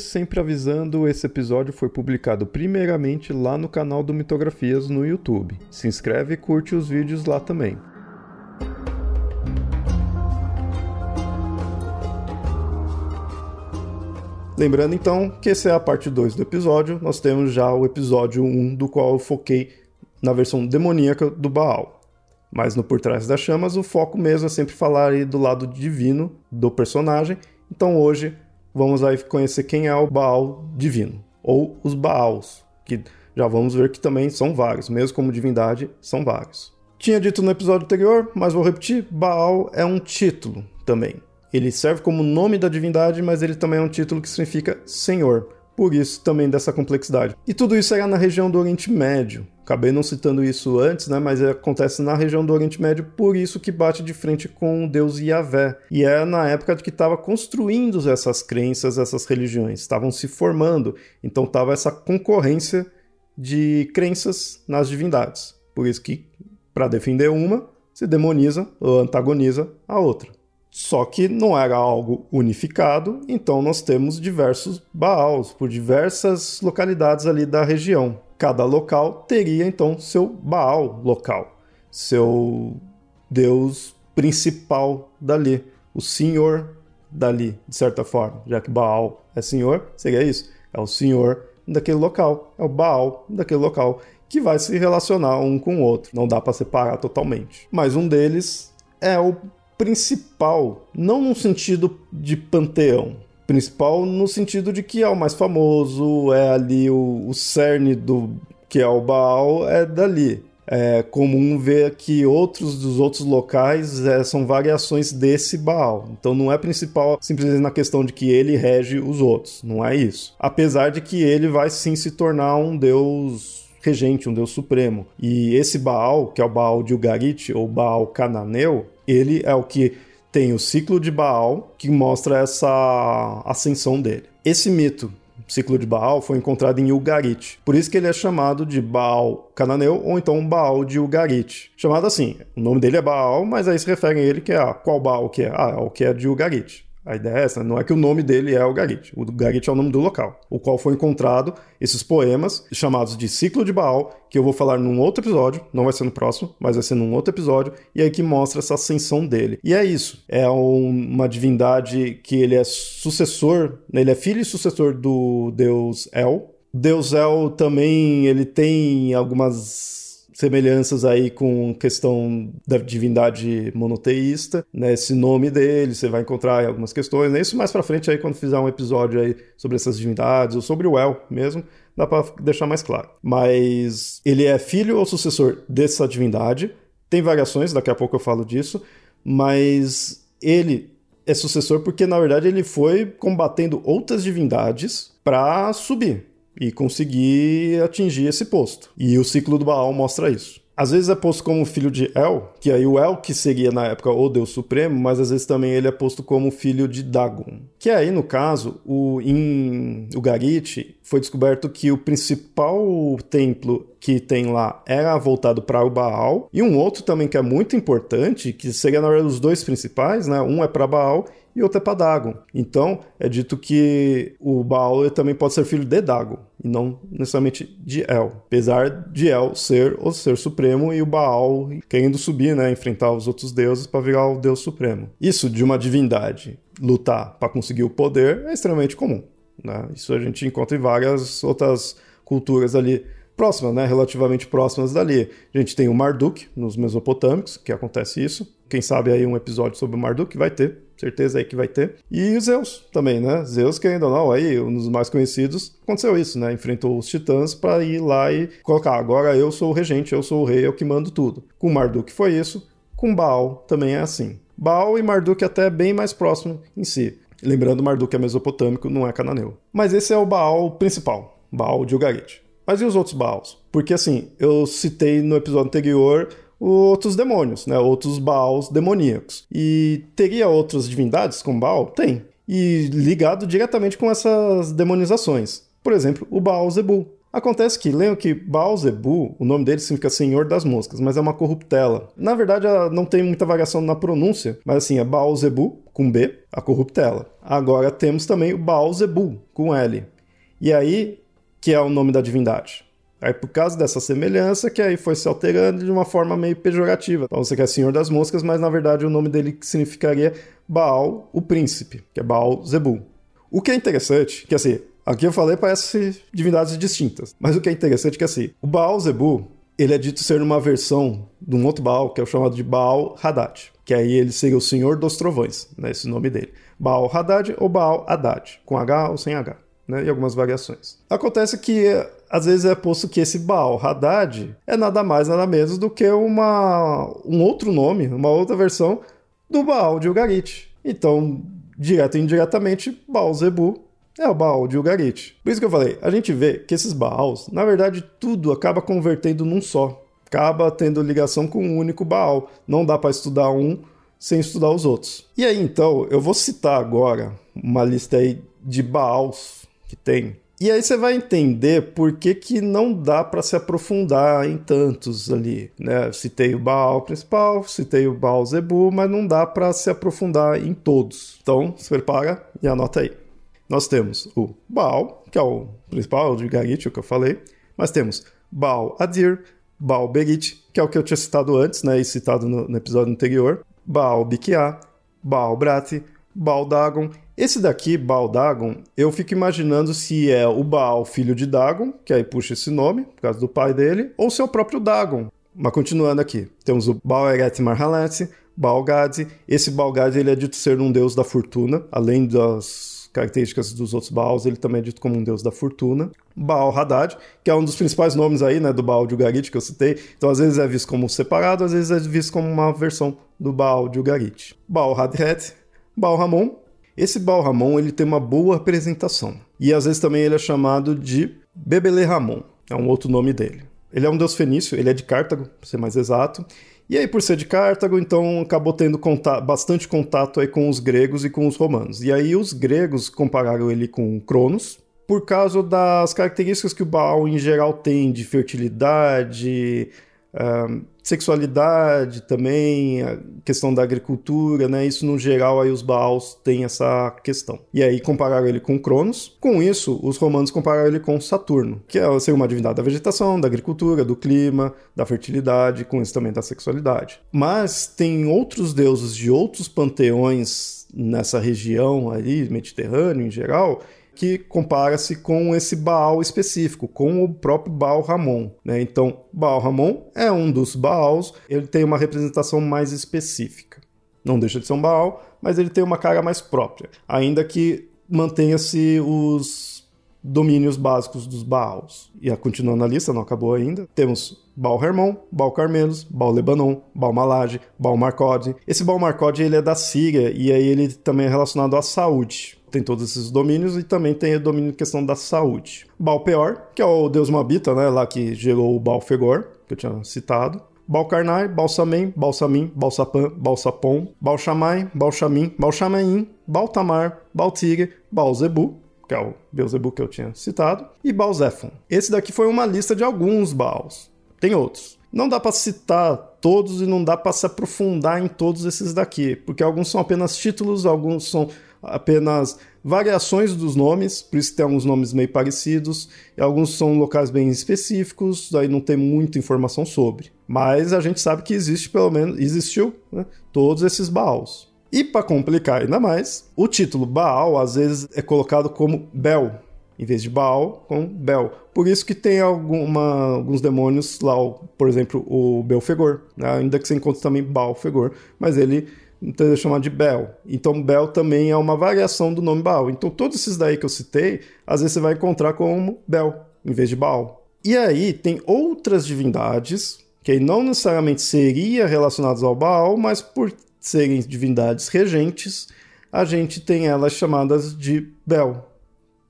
Sempre avisando, esse episódio foi publicado primeiramente lá no canal do Mitografias no YouTube. Se inscreve e curte os vídeos lá também. Lembrando então que essa é a parte 2 do episódio, nós temos já o episódio 1, do qual eu foquei na versão demoníaca do Baal. Mas no Por Trás das Chamas, o foco mesmo é sempre falar do lado divino do personagem. Então hoje vamos aí conhecer quem é o Baal divino, ou os Baals, que já vamos ver que também são vários, mesmo como divindade, são vários. Tinha dito no episódio anterior, mas vou repetir: Baal é um título também. Ele serve como nome da divindade, mas ele também é um título que significa Senhor. Por isso também dessa complexidade. E tudo isso era na região do Oriente Médio, Acabei não citando isso antes, né? Mas acontece na região do Oriente Médio, por isso que bate de frente com o deus Yahvé. E é na época que estava construindo essas crenças, essas religiões, estavam se formando. Então estava essa concorrência de crenças nas divindades. Por isso que, para defender uma, se demoniza ou antagoniza a outra. Só que não era algo unificado, então nós temos diversos Baals por diversas localidades ali da região cada local teria então seu Baal local, seu deus principal dali, o senhor dali, de certa forma, já que Baal é senhor, seria isso, é o senhor daquele local, é o Baal daquele local que vai se relacionar um com o outro, não dá para separar totalmente. Mas um deles é o principal, não no sentido de panteão, principal no sentido de que é o mais famoso, é ali o, o cerne do que é o Baal, é dali. É comum ver que outros dos outros locais é, são variações desse Baal. Então não é principal simplesmente na questão de que ele rege os outros, não é isso. Apesar de que ele vai sim se tornar um deus regente, um deus supremo. E esse Baal, que é o Baal de Ugarit ou Baal cananeu, ele é o que tem o ciclo de Baal, que mostra essa ascensão dele. Esse mito, ciclo de Baal, foi encontrado em Ugarit. Por isso que ele é chamado de Baal cananeu ou então Baal de Ugarit. Chamado assim, o nome dele é Baal, mas aí se refere a ele que é qual Baal que é? Ah, é o que é de Ugarit. A ideia é essa, não é que o nome dele é o Garit. O Garit é o nome do local, o qual foi encontrado esses poemas chamados de Ciclo de Baal, que eu vou falar num outro episódio, não vai ser no próximo, mas vai ser num outro episódio, e aí que mostra essa ascensão dele. E é isso, é um, uma divindade que ele é sucessor, né, ele é filho e sucessor do deus El. Deus El também, ele tem algumas semelhanças aí com questão da divindade monoteísta, né? Esse nome dele, você vai encontrar em algumas questões, né? Isso mais para frente aí quando fizer um episódio aí sobre essas divindades ou sobre o El mesmo, dá para deixar mais claro. Mas ele é filho ou sucessor dessa divindade. Tem variações, daqui a pouco eu falo disso, mas ele é sucessor porque na verdade ele foi combatendo outras divindades para subir e conseguir atingir esse posto. E o ciclo do Baal mostra isso. Às vezes é posto como filho de El, que aí o El que seria na época o Deus Supremo, mas às vezes também ele é posto como filho de Dagon. Que aí, no caso, o, em Ugarit, foi descoberto que o principal templo que tem lá era voltado para o Baal, e um outro também que é muito importante, que seria na verdade os dois principais, né? Um é para Baal e outro é para Dagon. Então, é dito que o Baal também pode ser filho de Dagon, e não necessariamente de El. Apesar de El ser o ser supremo e o Baal querendo subir, né, enfrentar os outros deuses para virar o deus supremo. Isso de uma divindade lutar para conseguir o poder é extremamente comum. Né? Isso a gente encontra em várias outras culturas ali próximas, né, relativamente próximas dali. A gente tem o Marduk nos Mesopotâmicos, que acontece isso. Quem sabe aí um episódio sobre o Marduk vai ter, certeza aí que vai ter. E Zeus também, né? Zeus, que ainda não, aí, um dos mais conhecidos, aconteceu isso, né? Enfrentou os titãs para ir lá e colocar, agora eu sou o regente, eu sou o rei, eu que mando tudo. Com Marduk foi isso, com Baal também é assim. Baal e Marduk até bem mais próximo em si. Lembrando, Marduk é mesopotâmico, não é cananeu. Mas esse é o Baal principal, Baal de Ugarit. Mas e os outros Baals? Porque assim, eu citei no episódio anterior outros demônios, né? Outros Baals demoníacos. E teria outras divindades com Baal? Tem. E ligado diretamente com essas demonizações. Por exemplo, o Baal Zebu. Acontece que, lembra que Baal Zebu, o nome dele significa Senhor das Moscas, mas é uma corruptela. Na verdade, não tem muita variação na pronúncia, mas assim, é Baal Zebu, com B, a corruptela. Agora temos também o Baal Zebu, com L. E aí, que é o nome da divindade. Aí, por causa dessa semelhança, que aí foi se alterando de uma forma meio pejorativa. Então, você quer Senhor das Moscas, mas na verdade o nome dele significaria Baal, o príncipe, que é Baal Zebu. O que é interessante, que assim, aqui eu falei parece divindades distintas, mas o que é interessante é que assim, o Baal Zebu, ele é dito ser uma versão de um outro Baal, que é o chamado de Baal Haddad, que aí ele seria o Senhor dos Trovões, né, esse nome dele. Baal Haddad ou Baal Haddad, com H ou sem H né, e algumas variações. Acontece que às vezes é posto que esse Baal Haddad é nada mais, nada menos do que uma, um outro nome, uma outra versão do Baal de Ugarit. Então, direto e indiretamente, Baal Zebu é o Baal de Ugarit. Por isso que eu falei, a gente vê que esses Baals, na verdade, tudo acaba convertendo num só. Acaba tendo ligação com um único Baal. Não dá para estudar um sem estudar os outros. E aí, então, eu vou citar agora uma lista aí de Baals que tem. E aí você vai entender por que, que não dá para se aprofundar em tantos ali, né? Citei o Baal principal, citei o Baal Zebu, mas não dá para se aprofundar em todos. Então, se prepara e anota aí. Nós temos o Baal, que é o principal, o de Garit, o que eu falei, mas temos Baal Adir, Baal Berit, que é o que eu tinha citado antes, né, e citado no, no episódio anterior, Baal Bikiá, Baal Brati, Baal Dagon esse daqui, Baal Dagon, eu fico imaginando se é o Baal, filho de Dagon, que aí puxa esse nome, por causa do pai dele, ou se é o próprio Dagon. Mas continuando aqui, temos o Baal Eret Marhalet, Baal Gad. Esse Baal Gad ele é dito ser um deus da fortuna, além das características dos outros Baals, ele também é dito como um deus da fortuna. Baal Haddad, que é um dos principais nomes aí, né, do Baal de Ugarit que eu citei. Então, às vezes é visto como separado, às vezes é visto como uma versão do Baal de Ugarit. Baal Hadret, Baal Ramon, esse Baal Ramon ele tem uma boa apresentação. E às vezes também ele é chamado de Bebele Ramon, é um outro nome dele. Ele é um deus fenício, ele é de Cartago, para ser mais exato. E aí, por ser de Cartago, então acabou tendo contato, bastante contato aí com os gregos e com os romanos. E aí os gregos compararam ele com Cronos, por causa das características que o Baal em geral tem de fertilidade, sexualidade também, a questão da agricultura, né? Isso no geral aí os Baals têm essa questão. E aí compararam ele com Cronos. Com isso, os romanos compararam ele com Saturno, que é ser uma divindade da vegetação, da agricultura, do clima, da fertilidade, com isso também da sexualidade. Mas tem outros deuses de outros panteões nessa região ali, Mediterrâneo em geral, que compara-se com esse Baal específico, com o próprio Baal Ramon. Né? Então, Baal Ramon é um dos Baals, ele tem uma representação mais específica. Não deixa de ser um Baal, mas ele tem uma cara mais própria, ainda que mantenha-se os domínios básicos dos Baals. E continuando a lista, não acabou ainda, temos Baal Hermon, Baal Carmelos, Baal Lebanon, Baal Malage, Baal Marcode. Esse Baal Marcode ele é da Síria e aí ele também é relacionado à saúde tem todos esses domínios e também tem o domínio de questão da saúde. Baal Peor, que é o deus Moabita, né, lá que gerou o Baal Fegor, que eu tinha citado. Baal Karnai, Baal Samem, Baal Samim, Baal Sapam, Baal Sapom, Baal Shamai, Baal Shamim, Baal Shamaim, Baal Tamar, Baal Tigre, Baal Zebu, que é o Beuzebu que eu tinha citado, e Baal Zephon. Esse daqui foi uma lista de alguns Baals. Tem outros. Não dá para citar todos e não dá para se aprofundar em todos esses daqui, porque alguns são apenas títulos, alguns são apenas variações dos nomes, por isso tem alguns nomes meio parecidos, e alguns são locais bem específicos, daí não tem muita informação sobre. Mas a gente sabe que existe, pelo menos, existiu né, todos esses Baals. E para complicar ainda mais, o título Baal às vezes é colocado como Bel, em vez de Baal, com Bel. Por isso que tem alguma, alguns demônios lá, por exemplo, o Belfegor, né? ainda que você encontre também Baal-Fegor, mas ele então é chamado de Bel. Então Bel também é uma variação do nome Baal. Então todos esses daí que eu citei, às vezes você vai encontrar como Bel, em vez de Baal. E aí tem outras divindades que não necessariamente seriam relacionadas ao Baal, mas por serem divindades regentes, a gente tem elas chamadas de Bel.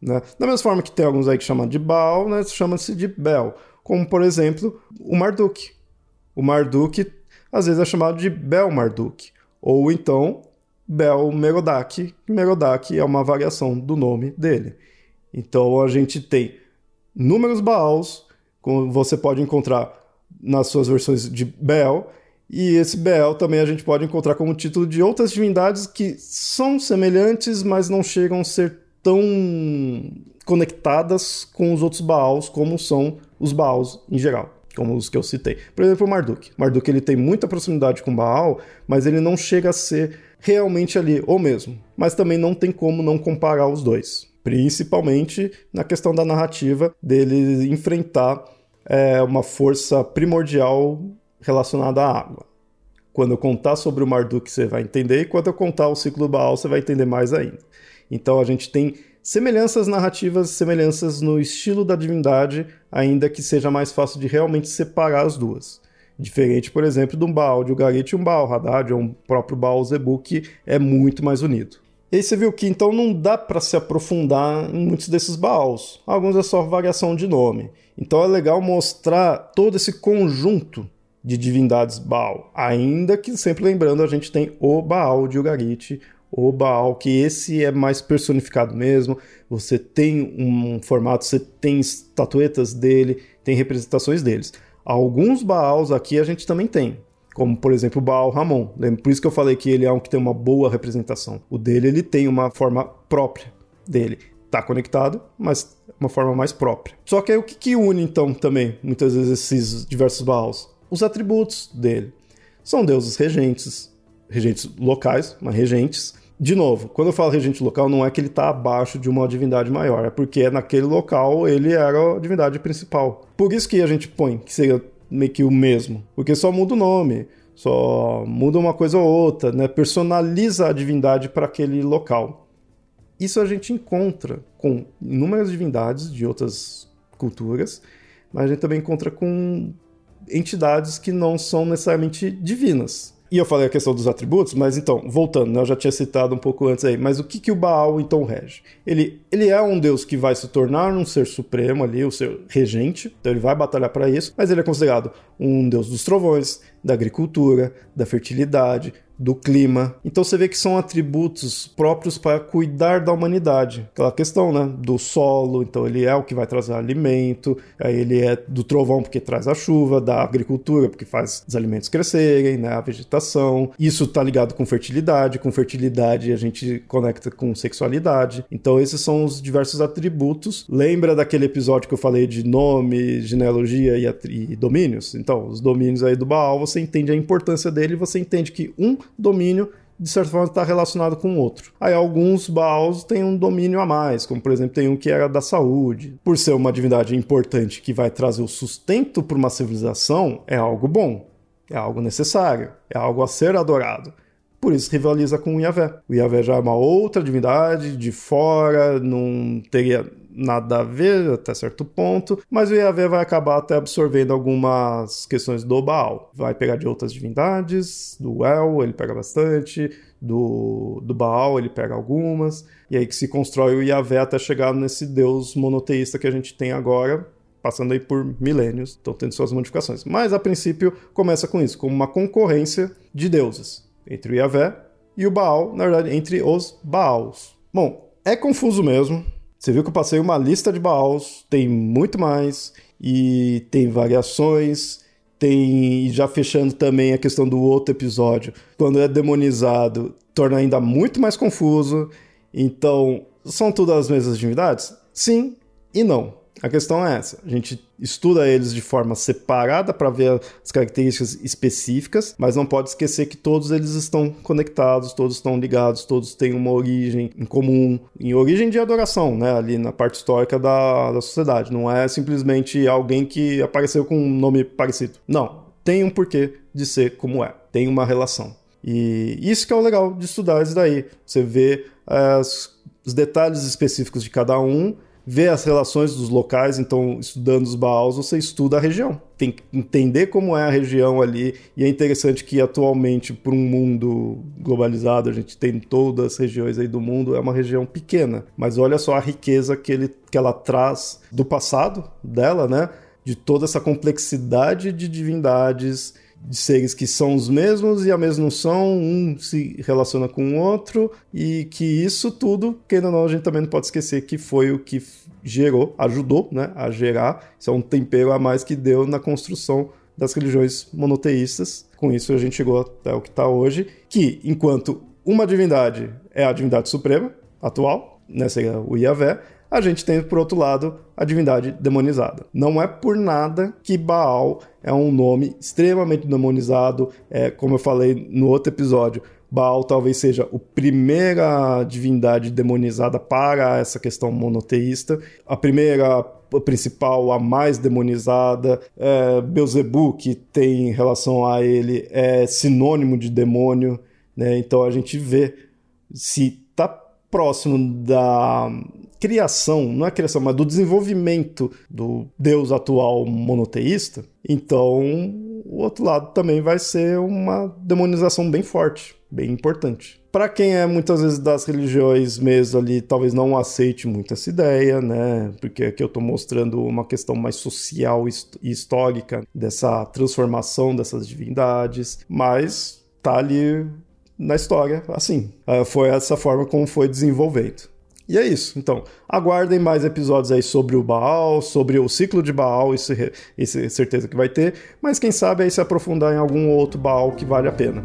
Né? Da mesma forma que tem alguns aí que chamam de Baal, né, chama-se de Bel. Como, por exemplo, o Marduk. O Marduk, às vezes, é chamado de Bel Marduk. Ou então, Bel Merodach. Merodach é uma variação do nome dele. Então, a gente tem números Baals, como você pode encontrar nas suas versões de Bel, e esse Bel também a gente pode encontrar como título de outras divindades que são semelhantes, mas não chegam a ser tão conectadas com os outros Baals como são os Baals em geral, como os que eu citei. Por exemplo, o Marduk. Marduk ele tem muita proximidade com Baal, mas ele não chega a ser realmente ali o mesmo. Mas também não tem como não comparar os dois. Principalmente na questão da narrativa dele enfrentar é, uma força primordial relacionada à água. Quando eu contar sobre o Marduk, você vai entender, e quando eu contar o ciclo Baal, você vai entender mais ainda. Então a gente tem semelhanças narrativas, semelhanças no estilo da divindade, ainda que seja mais fácil de realmente separar as duas. Diferente, por exemplo, de um Baal de Ugarit e um Baal Haddad, ou um próprio Baal Zebu, que é muito mais unido. E aí você viu que então não dá para se aprofundar em muitos desses Baals. Alguns é só variação de nome. Então é legal mostrar todo esse conjunto de divindades Baal. Ainda que sempre lembrando, a gente tem o Baal de Ugarit, o Baal, que esse é mais personificado mesmo. Você tem um formato, você tem estatuetas dele, tem representações deles. Alguns Baals aqui a gente também tem, como por exemplo o Baal Ramon. Por isso que eu falei que ele é um que tem uma boa representação. O dele ele tem uma forma própria dele. Tá conectado, mas uma forma mais própria. Só que aí o que, que une então também, muitas vezes, esses diversos Baals? Os atributos dele. São deuses regentes, regentes locais, mas regentes, de novo, quando eu falo regente local, não é que ele está abaixo de uma divindade maior, é porque naquele local ele era a divindade principal. Por isso que a gente põe que seria meio que o mesmo, porque só muda o nome, só muda uma coisa ou outra, né? personaliza a divindade para aquele local. Isso a gente encontra com inúmeras divindades de outras culturas, mas a gente também encontra com entidades que não são necessariamente divinas. E eu falei a questão dos atributos, mas então, voltando, né, eu já tinha citado um pouco antes aí, mas o que, que o Baal então rege? Ele, ele é um deus que vai se tornar um ser supremo ali, o ser regente, então ele vai batalhar para isso, mas ele é considerado um deus dos trovões, da agricultura, da fertilidade, do clima. Então você vê que são atributos próprios para cuidar da humanidade. Aquela questão, né, do solo, então ele é o que vai trazer alimento, aí ele é do trovão porque traz a chuva, da agricultura porque faz os alimentos crescerem, né, a vegetação. Isso está ligado com fertilidade, com fertilidade a gente conecta com sexualidade. Então esses são os diversos atributos. Lembra daquele episódio que eu falei de nome, genealogia e, e domínios? Então, os domínios aí do Baal, você entende a importância dele, você entende que um domínio de certa forma está relacionado com o outro. Aí alguns Baals têm um domínio a mais, como por exemplo tem um que era da saúde. Por ser uma divindade importante que vai trazer o sustento para uma civilização, é algo bom, é algo necessário, é algo a ser adorado. Por isso rivaliza com o Yahvé. O Yahvé já é uma outra divindade de fora, não teria nada a ver até certo ponto, mas o Yahvé vai acabar até absorvendo algumas questões do Baal. Vai pegar de outras divindades, do El, ele pega bastante, do, do Baal, ele pega algumas, e aí que se constrói o Yahvé até chegar nesse deus monoteísta que a gente tem agora, passando aí por milênios, estão tendo suas modificações. Mas a princípio começa com isso, como uma concorrência de deuses entre o Yahvé e o Baal, na verdade, entre os Baals. Bom, é confuso mesmo, você viu que eu passei uma lista de Baals, tem muito mais, e tem variações, tem já fechando também a questão do outro episódio, quando é demonizado, torna ainda muito mais confuso. Então, são todas as mesmas divindades? Sim e não. A questão é essa: a gente estuda eles de forma separada para ver as características específicas, mas não pode esquecer que todos eles estão conectados, todos estão ligados, todos têm uma origem em comum, em origem de adoração, né? Ali na parte histórica da, da sociedade. Não é simplesmente alguém que apareceu com um nome parecido. Não. Tem um porquê de ser como é. Tem uma relação. E isso que é o legal de estudar isso daí. Você vê as, os detalhes específicos de cada um ver as relações dos locais, então estudando os Baals, você estuda a região. Tem que entender como é a região ali, e é interessante que atualmente, por um mundo globalizado, a gente tem todas as regiões aí do mundo, é uma região pequena, mas olha só a riqueza que, ele, que ela traz do passado dela, né? De toda essa complexidade de divindades, de seres que são os mesmos e a mesma não são, um se relaciona com o outro, e que isso tudo, que ainda não, a gente também não pode esquecer que foi o que gerou, ajudou né, a gerar, isso é um tempero a mais que deu na construção das religiões monoteístas. Com isso a gente chegou até o que está hoje, que enquanto uma divindade é a divindade suprema atual, né, seria o Yahvé, a gente tem, por outro lado, a divindade demonizada. Não é por nada que Baal é um nome extremamente demonizado, é, como eu falei no outro episódio. Baal talvez seja a primeira divindade demonizada para essa questão monoteísta, a primeira a principal, a mais demonizada. É, Beuzebu, que tem em relação a ele, é sinônimo de demônio. Né? Então a gente vê se está próximo da criação, não é criação, mas do desenvolvimento do Deus atual monoteísta, então o outro lado também vai ser uma demonização bem forte, bem importante. Para quem é muitas vezes das religiões mesmo ali, talvez não aceite muito essa ideia, né? Porque aqui eu estou mostrando uma questão mais social e histórica dessa transformação dessas divindades, mas tá ali na história assim. Ah, foi essa forma como foi desenvolvendo. E é isso. Então, aguardem mais episódios aí sobre o Baal, sobre o ciclo de Baal, isso, isso é certeza que vai ter. Mas quem sabe aí se aprofundar em algum outro Baal que vale a pena.